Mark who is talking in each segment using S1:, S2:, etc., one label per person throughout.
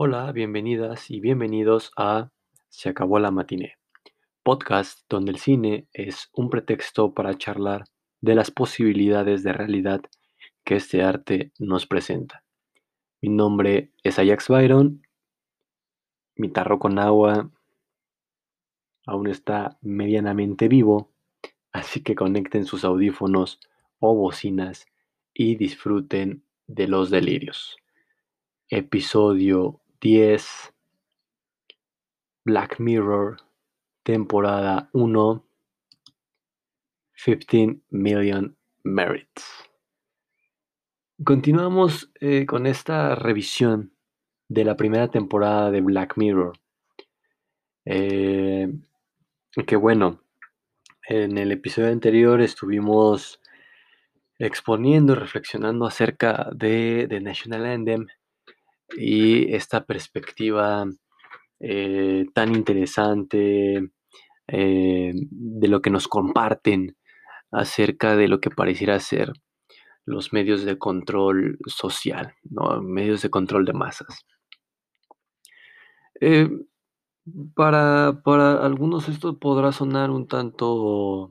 S1: Hola, bienvenidas y bienvenidos a Se acabó la matiné, podcast donde el cine es un pretexto para charlar de las posibilidades de realidad que este arte nos presenta. Mi nombre es Ajax Byron, mi tarro con agua aún está medianamente vivo, así que conecten sus audífonos o bocinas y disfruten de los delirios. Episodio 10 Black Mirror temporada 1 15 Million Merits. Continuamos eh, con esta revisión de la primera temporada de Black Mirror. Eh, que bueno, en el episodio anterior estuvimos exponiendo reflexionando acerca de The National Anthem y esta perspectiva eh, tan interesante eh, de lo que nos comparten acerca de lo que pareciera ser los medios de control social, medios de control de masas. Eh, para, para, algunos esto podrá sonar un tanto,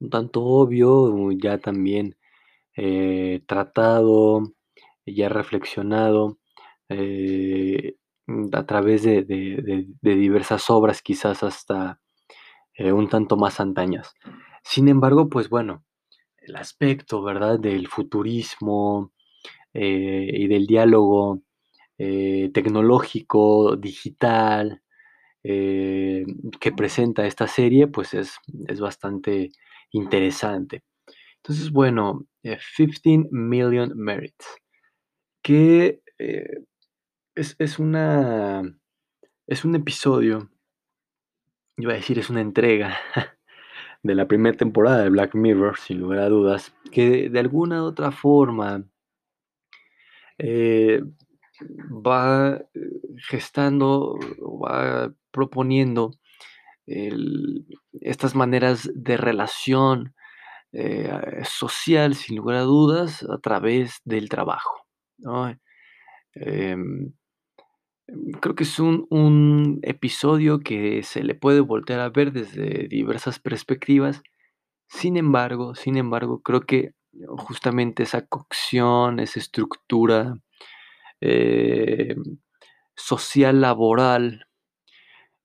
S1: un tanto obvio, ya también tratado, ya reflexionado, eh, a través de, diversas obras, quizás hasta eh, un tanto más antañas. Sin embargo, pues bueno, el aspecto, ¿verdad?, del futurismo eh, y del diálogo tecnológico, digital, que presenta esta serie, pues es, es bastante interesante. Entonces, bueno, 15 Million Merits, que es, una. Es un episodio. Iba a decir, es una entrega de la primera temporada de Black Mirror, sin lugar a dudas, que de alguna u otra forma eh, va eh, gestando, va proponiendo estas maneras de relación eh, social, sin lugar a dudas, a través del trabajo. Em, Creo que es un, episodio que se le puede voltear a ver desde diversas perspectivas. Sin embargo, sin embargo, creo que justamente esa cocción, esa estructura eh, social laboral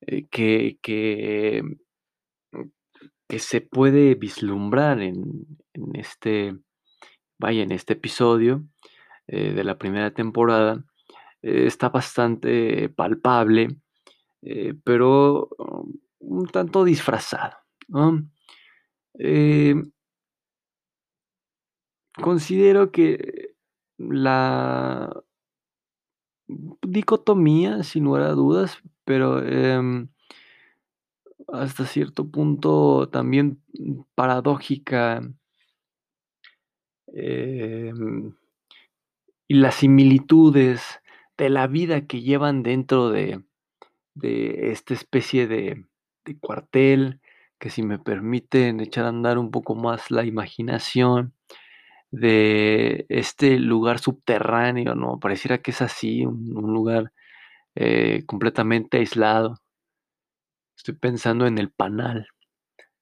S1: eh, que, que, que, se puede vislumbrar en, este, vaya, en este episodio eh, de la primera temporada, eh, está bastante palpable, eh, pero um, un tanto disfrazado. Eh, considero que la dicotomía, sin lugar a dudas, pero em, hasta cierto punto también paradójica, em, y las similitudes de la vida que llevan dentro de, esta especie de, cuartel, que si me permiten echar a andar un poco más la imaginación, de este lugar subterráneo, ¿no? Pareciera que es así, un, lugar eh, completamente aislado. Estoy pensando en el panal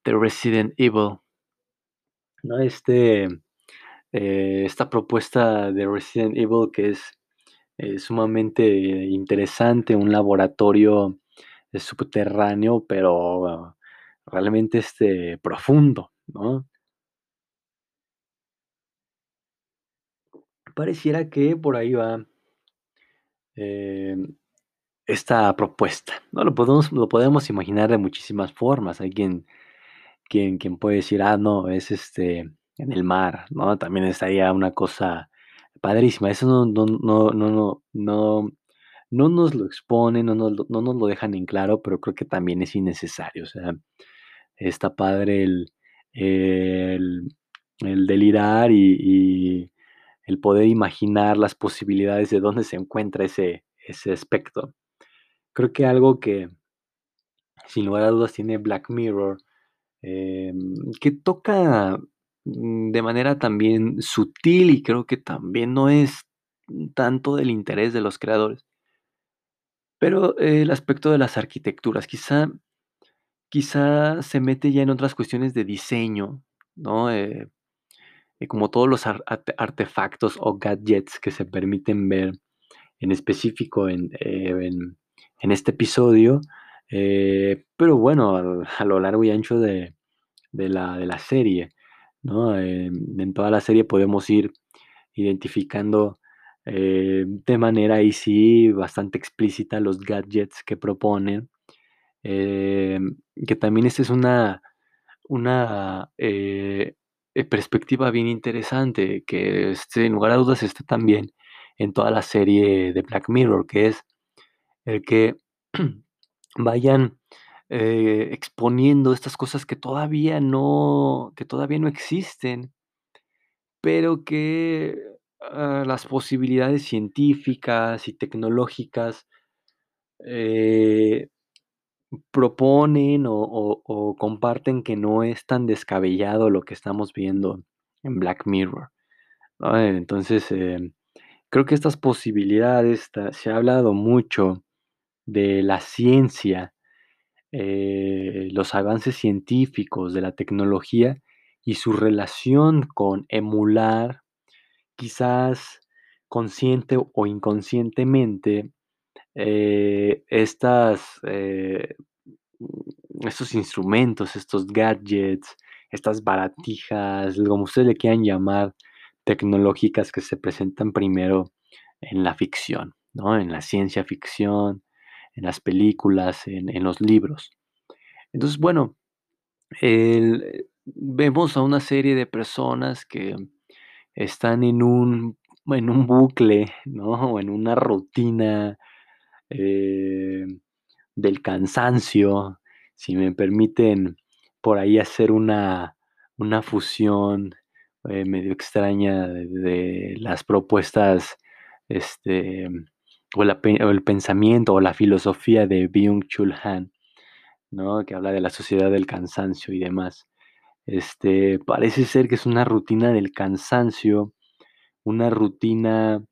S1: de Resident Evil, ¿no? Este, eh, esta propuesta de Resident Evil que es es sumamente interesante, un laboratorio subterráneo, pero realmente este, profundo, ¿no? Pareciera que por ahí va em, esta propuesta, ¿no? Lo podemos, lo podemos imaginar de muchísimas formas. Hay quien, quien, quien puede decir, ah, no, es este en el mar, ¿no? También estaría una cosa padrísima. Eso no, no, no, no, no, no nos lo exponen, no nos, no nos lo dejan en claro, pero creo que también es innecesario. O sea, está padre el, el, delirar y, el poder imaginar las posibilidades de dónde se encuentra ese, ese aspecto. Creo que algo que, sin lugar a dudas, tiene Black Mirror, em, que toca de manera también sutil y creo que también no es tanto del interés de los creadores. Pero el aspecto de las arquitecturas, quizá quizá se mete ya en otras cuestiones de diseño, ¿no? Eh, eh, como todos los ar arte artefactos o gadgets que se permiten ver en específico en, eh, en este episodio, eh, pero bueno, al a lo largo y ancho de de la de la serie, Em, en toda la serie podemos ir identificando, eh, de manera ahí sí bastante explícita los gadgets que proponen, em, que también esta es una una, eh, eh, perspectiva bien interesante, que, sin lugar a dudas está también en toda la serie de Black Mirror, que es el que vayan, eh, exponiendo estas cosas que todavía no que todavía no existen pero que, ah, las posibilidades científicas y tecnológicas, eh, proponen o comparten que no es tan descabellado lo que estamos viendo en Black Mirror. Entonces, em, creo que estas posibilidades, se ha hablado mucho de la ciencia, eh, los avances científicos de la tecnología y su relación con emular, quizás consciente o inconscientemente, eh, estas, eh, estos instrumentos, estos gadgets, estas baratijas, como ustedes le quieran llamar, tecnológicas que se presentan primero en la ficción, ¿no? En la ciencia ficción, en las películas, en en los libros. Entonces, bueno, el vemos a una serie de personas que están en un en un bucle, ¿no? O en una rutina, eh, del cansancio, si me permiten por ahí hacer una una fusión, eh, medio extraña de de las propuestas, este, o el pensamiento o la filosofía de Byung-Chul Han, ¿no? Que habla de la sociedad del cansancio y demás. Este, parece ser que es una rutina del cansancio, una rutina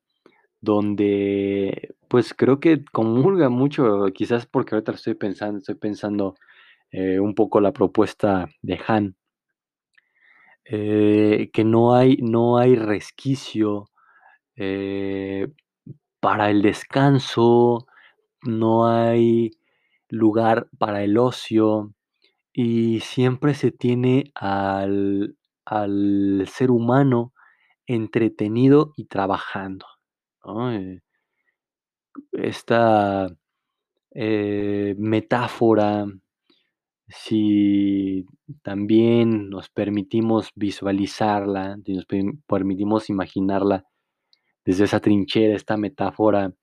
S1: donde, pues, creo que comulga mucho, quizás porque ahorita estoy pensando estoy pensando, eh, un poco la propuesta de Han. Eh, que no hay no hay resquicio, eh, para el descanso, no hay lugar para el ocio, y siempre se tiene al al ser humano entretenido y trabajando. Eh esta, eh, metáfora, si también nos permitimos visualizarla, si nos perm permitimos imaginarla desde esa trinchera, esta metáfora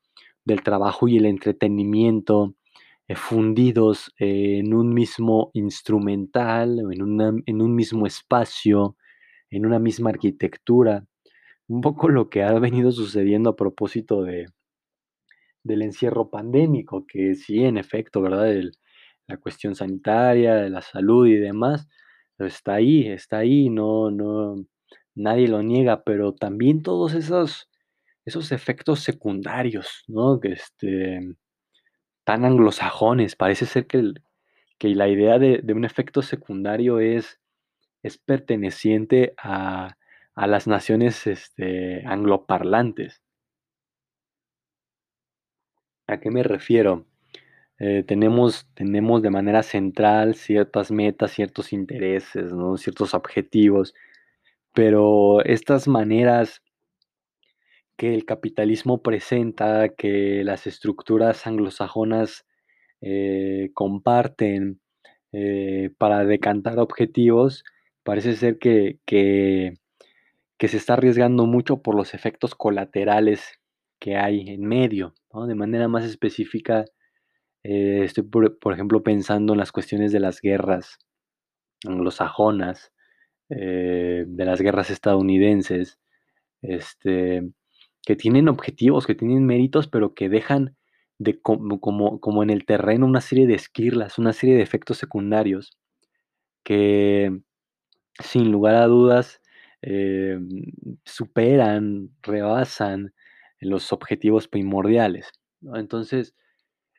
S1: del trabajo y el entretenimiento, eh, fundidos en un mismo instrumental, en en un mismo espacio, en una misma arquitectura, un poco lo que ha venido sucediendo a propósito de del encierro pandémico, que sí, en efecto, ¿verdad? La cuestión sanitaria, de la salud y demás, está ahí está ahí, no no nadie lo niega, pero también todos esos esos efectos secundarios, ¿no? Este, tan anglosajones, parece ser que que la idea de de un efecto secundario es es perteneciente a a las naciones, este, angloparlantes. ¿A qué me refiero? Eh, tenemos tenemos de manera central ciertas metas, ciertos intereses, ¿no? Ciertos objetivos, pero estas maneras que el capitalismo presenta, que las estructuras anglosajonas, eh, comparten, eh, para decantar objetivos, parece ser que que se está arriesgando mucho por los efectos colaterales que hay en medio, ¿no? De manera más específica, eh, estoy, por por ejemplo, pensando en las cuestiones de las guerras anglosajonas, de las guerras estadounidenses, este, que tienen objetivos, que tienen méritos, pero que dejan de como como como en el terreno una serie de esquirlas, una serie de efectos secundarios que, sin lugar a dudas, em, superan, rebasan los objetivos primordiales. Entonces,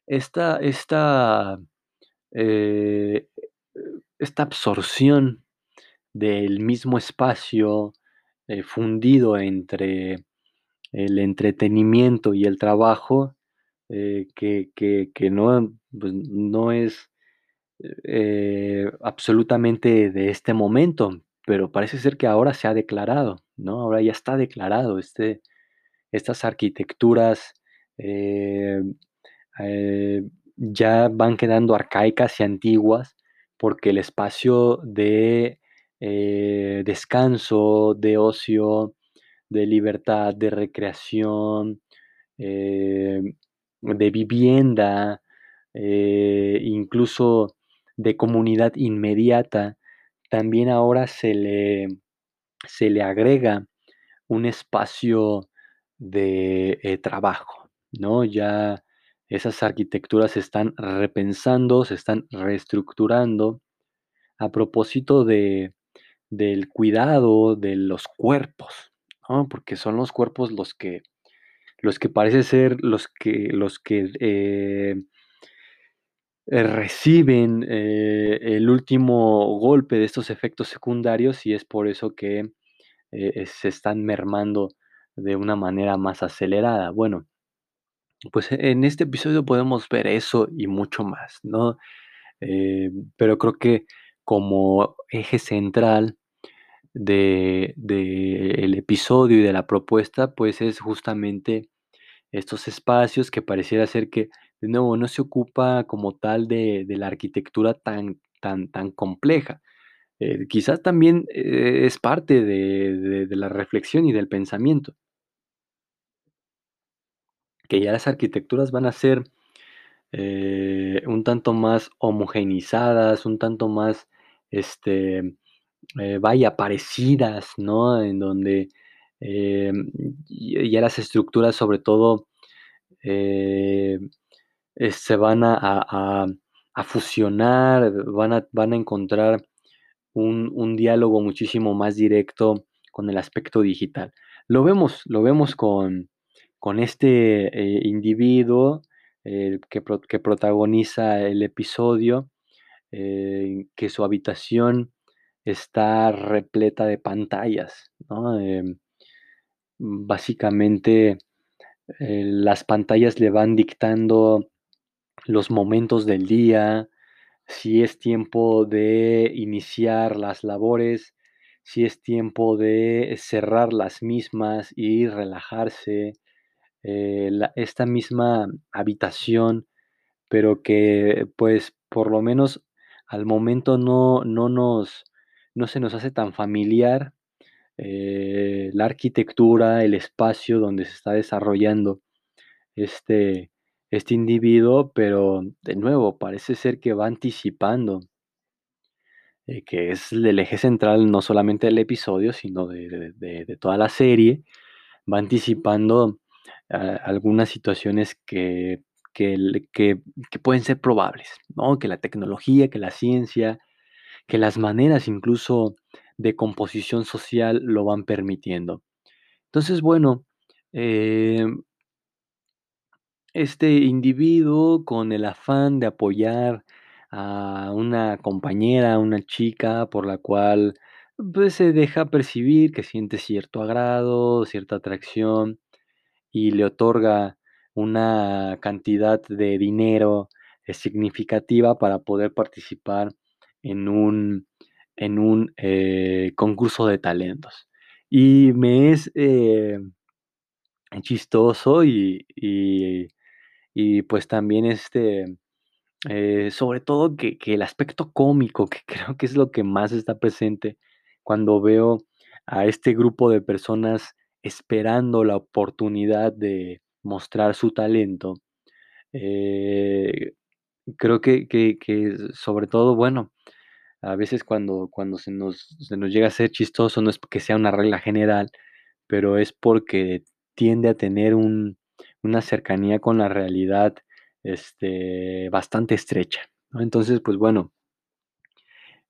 S1: esta esta, eh, esta absorción del mismo espacio, eh, fundido entre el entretenimiento y el trabajo, eh, que que que no, pues, no es, eh, absolutamente de este momento, pero parece ser que ahora se ha declarado, ¿no? Ahora ya está declarado, este estas arquitecturas, eh, ya van quedando arcaicas y antiguas, porque el espacio de, descanso, de ocio, de libertad, de recreación, eh, de vivienda, eh, incluso de comunidad inmediata, también ahora se le se le agrega un espacio de, eh, trabajo, ¿no? Ya esas arquitecturas se están repensando, se están reestructurando a propósito de del cuidado de los cuerpos, Porque son los cuerpos los que los que parece ser los que los que, eh eh, reciben, eh, el último golpe de estos efectos secundarios, y es por eso que, se están mermando de una manera más acelerada. Bueno, pues, en este episodio podemos ver eso y mucho más, ¿no? Pero creo que como eje central de del episodio y de la propuesta, pues, es justamente estos espacios que pareciera ser que, de nuevo, no se ocupa como tal de de la arquitectura tan tan tan compleja. Eh, quizás también, eh, es parte de de de la reflexión y del pensamiento. Que ya las arquitecturas van a ser, eh, un tanto más homogeneizadas, un tanto más, este, eh, vaya, parecidas, ¿no? En donde, y ya las estructuras, sobre todo, eh, eh, se van a fusionar, van a van a encontrar un un diálogo muchísimo más directo con el aspecto digital. Lo vemos lo vemos con con este, eh, individuo, eh, que que protagoniza el episodio, eh, que su habitación está repleta de pantallas, ¿no? Em, básicamente, eh, las pantallas le van dictando los momentos del día, si es tiempo de iniciar las labores, si es tiempo de cerrar las mismas y relajarse, eh, esta misma habitación, pero que, pues, por lo menos al momento no no nos no se nos hace tan familiar, eh, la arquitectura, el espacio donde se está desarrollando este este individuo, pero, de nuevo, parece ser que va anticipando eh, que es el eje central, no solamente del episodio, sino de de toda la serie, va anticipando, ah, algunas situaciones que que que que pueden ser probables, ¿no? Que la tecnología, que la ciencia, que las maneras incluso de composición social lo van permitiendo. Entonces, bueno, em este individuo, con el afán de apoyar a una compañera, a una chica por la cual, pues, se deja percibir que siente cierto agrado, cierta atracción, y le otorga una cantidad de dinero, eh, significativa para poder participar en un en un, eh, concurso de talentos. Y me es, eh, chistoso y y pues, también, este, eh, sobre todo que que el aspecto cómico, que creo que es lo que más está presente cuando veo a este grupo de personas esperando la oportunidad de mostrar su talento, eh, creo que que que, sobre todo, bueno, a veces cuando cuando se nos se nos llega a ser chistoso, no es porque sea una regla general, pero es porque tiende a tener un una cercanía con la realidad, este, bastante estrecha. Entonces, pues, bueno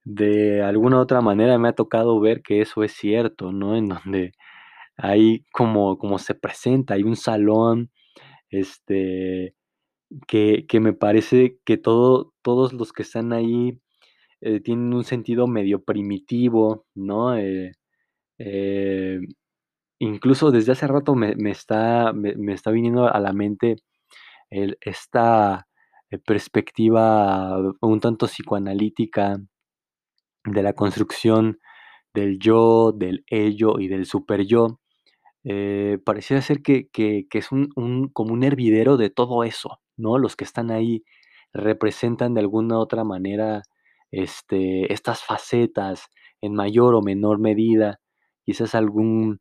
S1: de alguna u otra manera me ha tocado ver que eso es cierto, ¿no? En donde hay como como se presenta, hay un salón, este, que, que me parece que todo, todos los que están ahí eh, tienen un sentido medio primitivo, ¿no? Eh, eh, incluso desde hace rato me, me está, me, me, está viniendo a la mente el, esta perspectiva un tanto psicoanalítica de la construcción del yo, del ello y del super yo, pareciera ser que, que, que es un, un, como un hervidero de todo eso, ¿no? Los que están ahí representan de alguna otra manera este, estas facetas en mayor o menor medida. Quizás algún,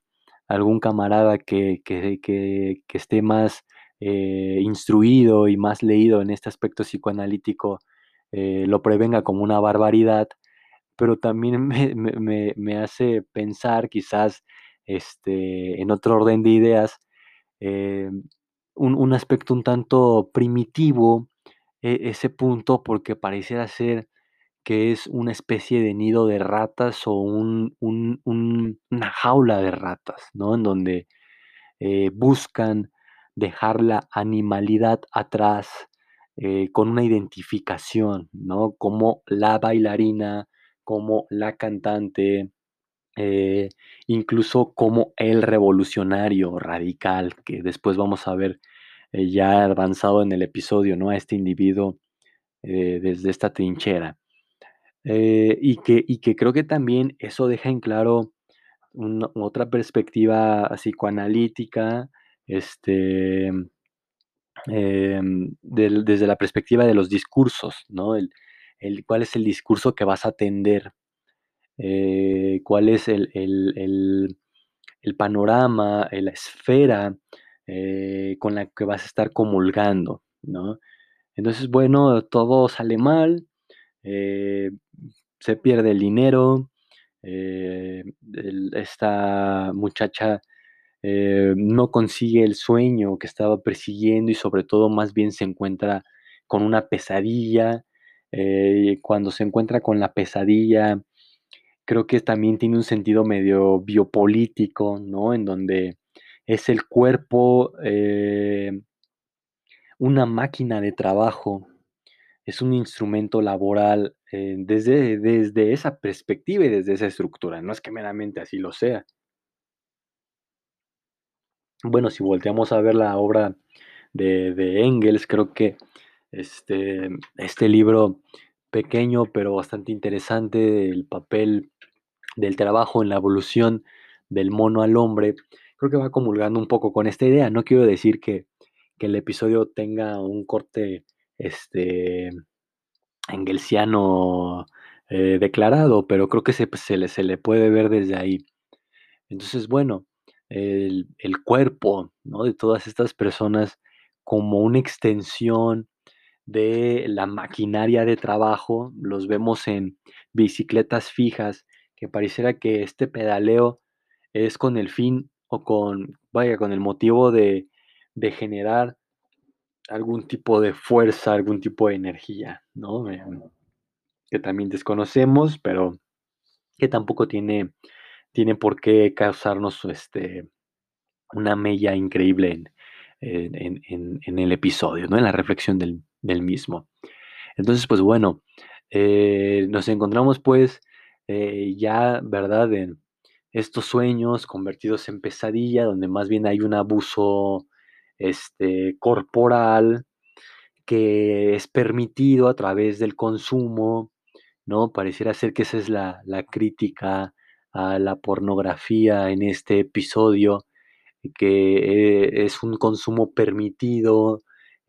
S1: algún camarada que, que, que, que esté más eh, instruido y más leído en este aspecto psicoanalítico eh, lo prevenga como una barbaridad, pero también me, me, me hace pensar quizás este, en otro orden de ideas, eh, un, un, aspecto un tanto primitivo, eh, ese punto, porque pareciera ser que es una especie de nido de ratas o un, un, una jaula de ratas, ¿no? En donde eh, buscan dejar la animalidad atrás eh, con una identificación, ¿no? Como la bailarina, como la cantante, eh, incluso como el revolucionario radical, que después vamos a ver eh, ya avanzado en el episodio, ¿no? A este individuo eh, desde esta trinchera. Y, que, y que creo que también eso deja en claro otra perspectiva psicoanalítica, este, del, desde la perspectiva de los discursos, ¿no? El, el, ¿Cuál es el discurso que vas a atender? Eh, ¿Cuál es el, el, el, panorama, la esfera eh, con la que vas a estar comulgando, ¿no? Entonces, bueno, todo sale mal, eh, se pierde el dinero, eh, esta muchacha eh, no consigue el sueño que estaba persiguiendo y sobre todo más bien se encuentra con una pesadilla. Eh, cuando se encuentra con la pesadilla, creo que también tiene un sentido medio biopolítico, ¿no? En donde es el cuerpo eh, una máquina de trabajo, es un instrumento laboral eh, desde, desde esa perspectiva y desde esa estructura. No es que meramente así lo sea. Bueno, si volteamos a ver la obra de, de Engels, creo que este, este libro pequeño pero bastante interesante, el papel del trabajo en la evolución del mono al hombre, creo que va comulgando un poco con esta idea. No quiero decir que, que el episodio tenga un corte este, engelsiano eh, declarado, pero creo que se, se, le, se, le, puede ver desde ahí. Entonces, bueno, el, el cuerpo ¿no? de todas estas personas como una extensión de la maquinaria de trabajo, los vemos en bicicletas fijas, que pareciera que este pedaleo es con el fin o con, vaya, con el motivo de, de generar algún tipo de fuerza, algún tipo de energía, ¿no? Eh, que también desconocemos, pero que tampoco tiene, tiene por qué causarnos este, una mella increíble en, en, en, en, el episodio, ¿no? En la reflexión del, del mismo. Entonces, pues bueno, eh, nos encontramos pues eh, ya, ¿verdad? En estos sueños convertidos en pesadilla, donde más bien hay un abuso este, corporal que es permitido a través del consumo, ¿no? Pareciera ser que esa es la, la crítica a la pornografía en este episodio, que eh, es un consumo permitido,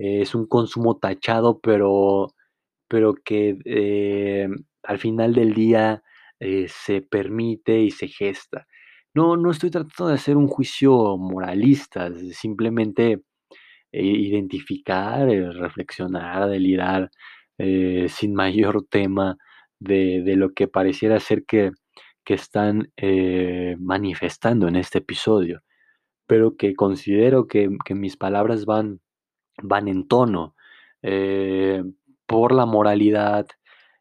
S1: es un consumo tachado, pero, pero que eh, al final del día eh, se permite y se gesta. No, no estoy tratando de hacer un juicio moralista, simplemente eh, identificar, reflexionar, delirar sin mayor tema de, de, lo que pareciera ser que, que están manifestando en este episodio, pero que considero que, que mis palabras van, van en tono por la moralidad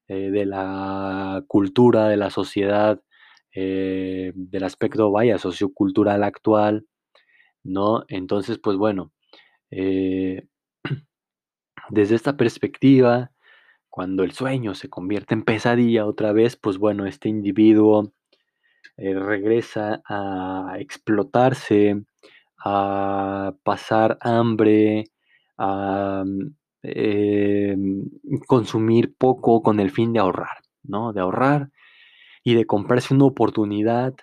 S1: de la cultura, de la sociedad, eh, del aspecto, vaya, sociocultural actual, ¿no? Entonces, pues bueno, eh, Desde esta perspectiva, cuando el sueño se convierte en pesadilla otra vez, pues bueno, este individuo eh, regresa a explotarse, a pasar hambre, a em, consumir poco con el fin de ahorrar, ¿no? De ahorrar y de comprarse una oportunidad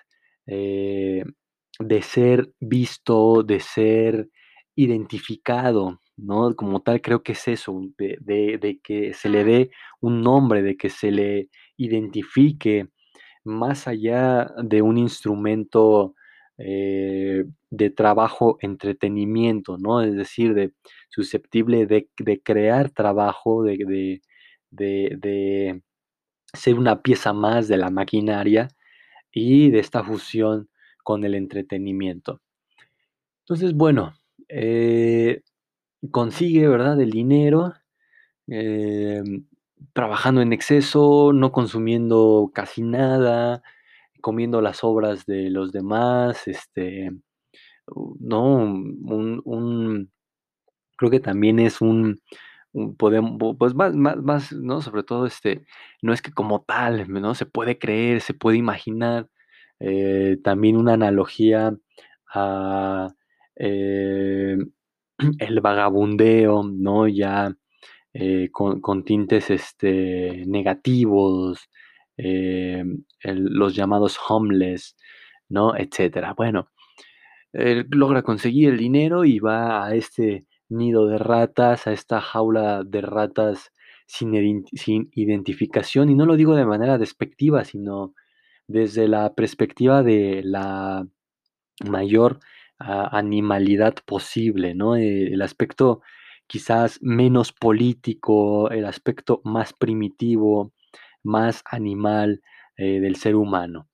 S1: eh, de ser visto, de ser identificado, ¿no? Como tal, creo que es eso, de, que se le dé un nombre, de que se le identifique más allá de un instrumento eh, de trabajo, entretenimiento, ¿no? Es decir, de susceptible de, crear trabajo, de, de, ser una pieza más de la maquinaria y de esta fusión con el entretenimiento. Entonces, bueno, eh, consigue, ¿verdad?, el dinero, em, trabajando en exceso, no consumiendo casi nada, comiendo las obras de los demás, este, no, un, creo que también es un, podemos, pues más, más, ¿no? Sobre todo, este, no es que como tal, ¿no? Se puede creer, se puede imaginar, eh, también una analogía a eh, el vagabundeo, ¿no? Ya eh, con, tintes este, negativos, los llamados homeless, ¿no? Etcétera. Bueno, él logra conseguir el dinero y va a este nido de ratas, a esta jaula de ratas sin, identificación, y no lo digo de manera despectiva, sino desde la perspectiva de la mayor animalidad posible, ¿no? Eh, el aspecto quizás menos político, el aspecto más primitivo, más animal eh, del ser humano.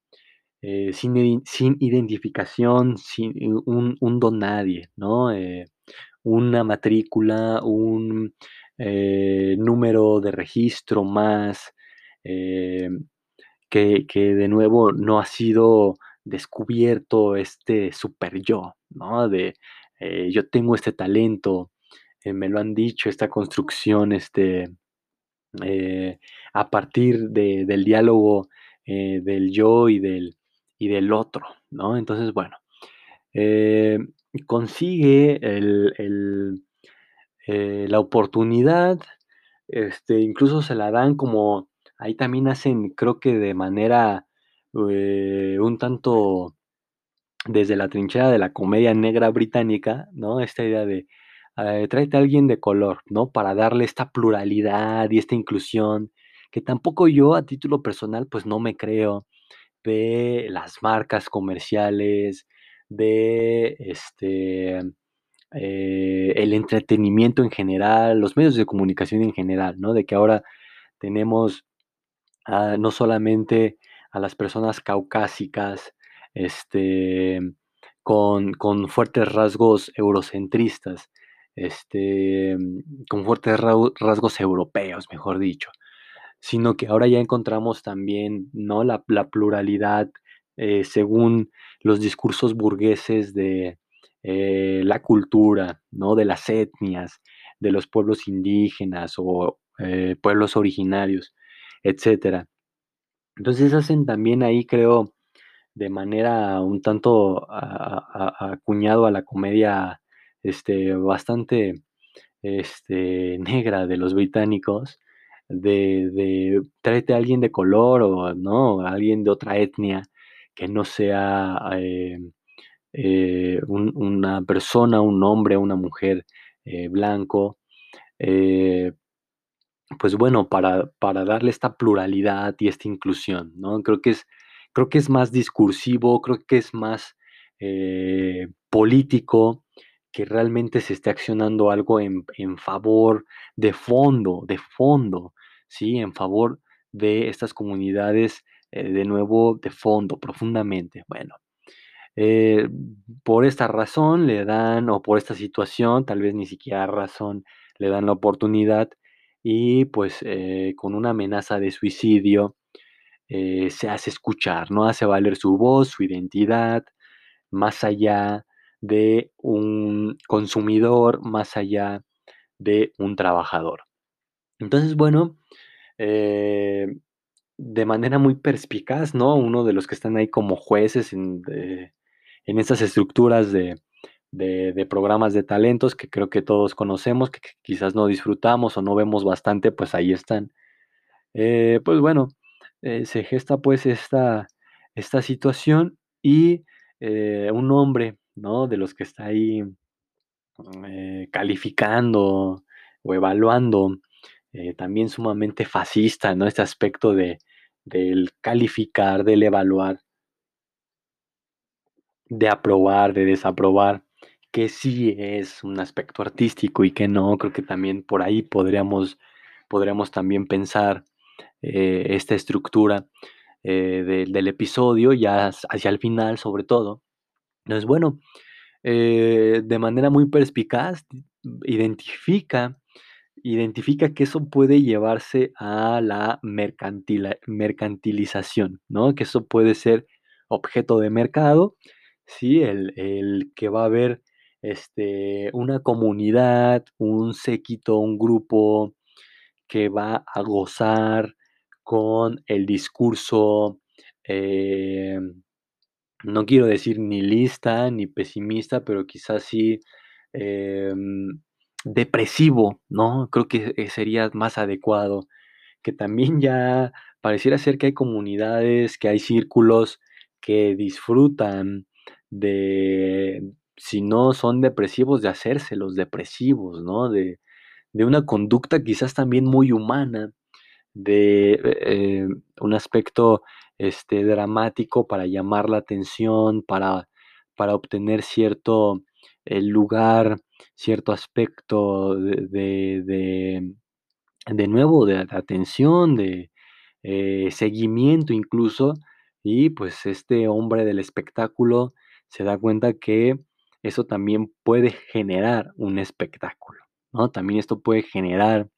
S1: Eh, sin, sin, identificación, sin un, un don nadie, ¿no? una matrícula, un número de registro más, que, de nuevo no ha sido descubierto este super yo, ¿no? De eh, yo tengo este talento, eh, me lo han dicho, esta construcción, este, eh, a partir del diálogo del yo y del, y del otro, ¿no? Entonces, bueno, consigue la oportunidad, este, incluso se la dan como ahí también hacen, creo que de manera eh, un tanto desde la trinchera de la comedia negra británica, ¿no? Esta idea de eh, tráete a alguien de color, ¿no? Para darle esta pluralidad y esta inclusión, que tampoco yo a título personal, pues no me creo, de las marcas comerciales, de este, eh, el entretenimiento en general, los medios de comunicación en general, ¿no? De que ahora tenemos no solamente a las personas caucásicas, este, con, fuertes rasgos eurocentristas, este, con fuertes rasgos europeos, mejor dicho, sino que ahora ya encontramos también ¿no? la, pluralidad eh, según los discursos burgueses de eh, la cultura, ¿no? de las etnias, de los pueblos indígenas o eh, pueblos originarios etcétera. Entonces hacen también ahí, creo, de manera un tanto acuñado a, la comedia este, bastante este, negra de los británicos, de, de a alguien de color o no, alguien de otra etnia que no sea eh, eh, una persona, un hombre, una mujer eh, blanco, pues bueno, para, para darle esta pluralidad y esta inclusión, ¿no? Creo que es, creo que es más discursivo, creo que es más político, que realmente se esté accionando algo en, favor de fondo, de fondo, ¿sí? En favor de estas comunidades, eh, de nuevo, de fondo, profundamente. Bueno, eh, por esta razón le dan, o por esta situación, tal vez ni siquiera razón, le dan la oportunidad y pues eh, con una amenaza de suicidio se hace escuchar, ¿no? Hace valer su voz, su identidad, más allá de un consumidor, más allá de un trabajador. Entonces, bueno, eh, de manera muy perspicaz, ¿no? Uno de los que están ahí como jueces en, en estas estructuras de, de, programas de talentos que creo que todos conocemos, que, quizás no disfrutamos o no vemos bastante, pues ahí están. Eh, pues bueno, eh, se gesta pues esta, esta situación y un hombre, ¿no? De los que está ahí calificando o evaluando, también sumamente fascista, ¿no? Este aspecto de, del calificar, del evaluar, de aprobar, de desaprobar que sí es un aspecto artístico y que no, creo que también por ahí podríamos, podríamos también pensar eh, esta estructura eh, del episodio, ya hacia el final sobre todo. Entonces, bueno, eh, de manera muy perspicaz, identifica, identifica que eso puede llevarse a la mercantilización, ¿no? Que eso puede ser objeto de mercado, ¿sí? El, el que va a haber este, una comunidad, un séquito, un grupo que va a gozar con el discurso, eh, no quiero decir ni lista ni pesimista, pero quizás sí em, depresivo, ¿no? Creo que eh, sería más adecuado, que también ya pareciera ser que hay comunidades, que hay círculos que disfrutan de, si no son depresivos, de hacerse los depresivos, ¿no? De, una conducta quizás también muy humana, de eh, un aspecto este, dramático para llamar la atención, para, para obtener cierto eh, lugar, cierto aspecto de, de, nuevo, de, atención, de eh, seguimiento incluso, y pues este hombre del espectáculo se da cuenta que eso también puede generar un espectáculo, ¿no? También esto puede generar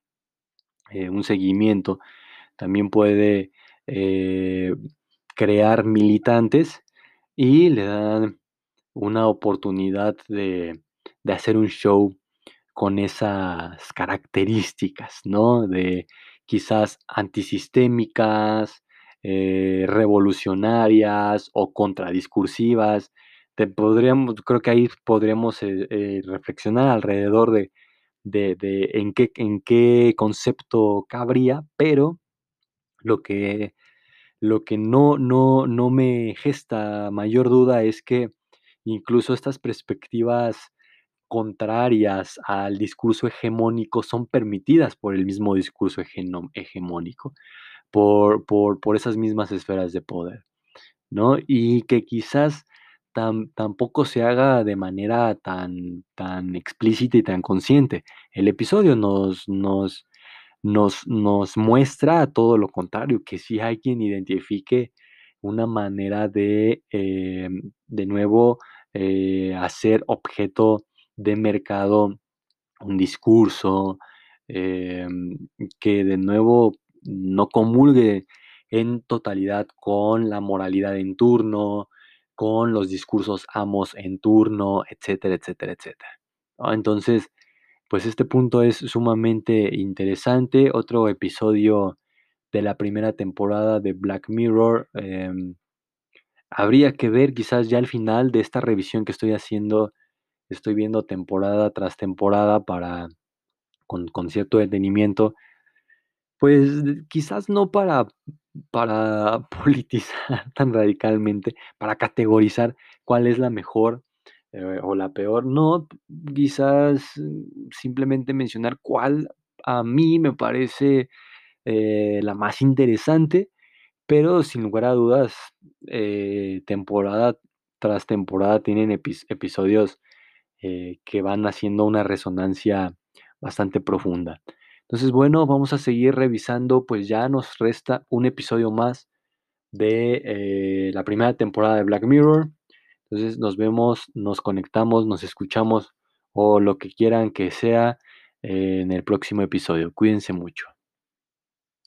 S1: eh, un seguimiento, también puede eh, crear militantes y le dan una oportunidad de, de hacer un show con esas características, ¿no? De quizás antisistémicas, eh, revolucionarias o contradiscursivas, podríamos, creo que ahí podríamos eh, reflexionar alrededor de, de, en, qué, en qué concepto cabría, pero lo que, lo que no, no, no me gesta mayor duda es que incluso estas perspectivas contrarias al discurso hegemónico son permitidas por el mismo discurso hegemónico, por, por, por esas mismas esferas de poder, ¿no? Y que quizás tampoco se haga de manera tan, tan explícita y tan consciente. El episodio nos, nos, nos, nos muestra todo lo contrario, que si hay quien identifique una manera de, eh, de nuevo, eh, hacer objeto de mercado un discurso em, que de nuevo no comulgue en totalidad con la moralidad en turno, con los discursos amos en turno, etcétera, etcétera, etcétera. Entonces, pues este punto es sumamente interesante. Otro episodio de la primera temporada de Black Mirror. Em, habría que ver quizás ya al final de esta revisión que estoy haciendo, estoy viendo temporada tras temporada para con, con cierto detenimiento, pues quizás no para para politizar tan radicalmente, para categorizar cuál es la mejor eh, o la peor. No, quizás mm, simplemente mencionar cuál a mí me parece eh, la más interesante, pero sin lugar a dudas, eh, temporada tras temporada tienen episodios que van haciendo una resonancia bastante profunda. Entonces, bueno, vamos a seguir revisando, pues ya nos resta un episodio más de la primera temporada de Black Mirror. Entonces nos vemos, nos conectamos, nos escuchamos o lo que quieran que sea en el próximo episodio. Cuídense mucho.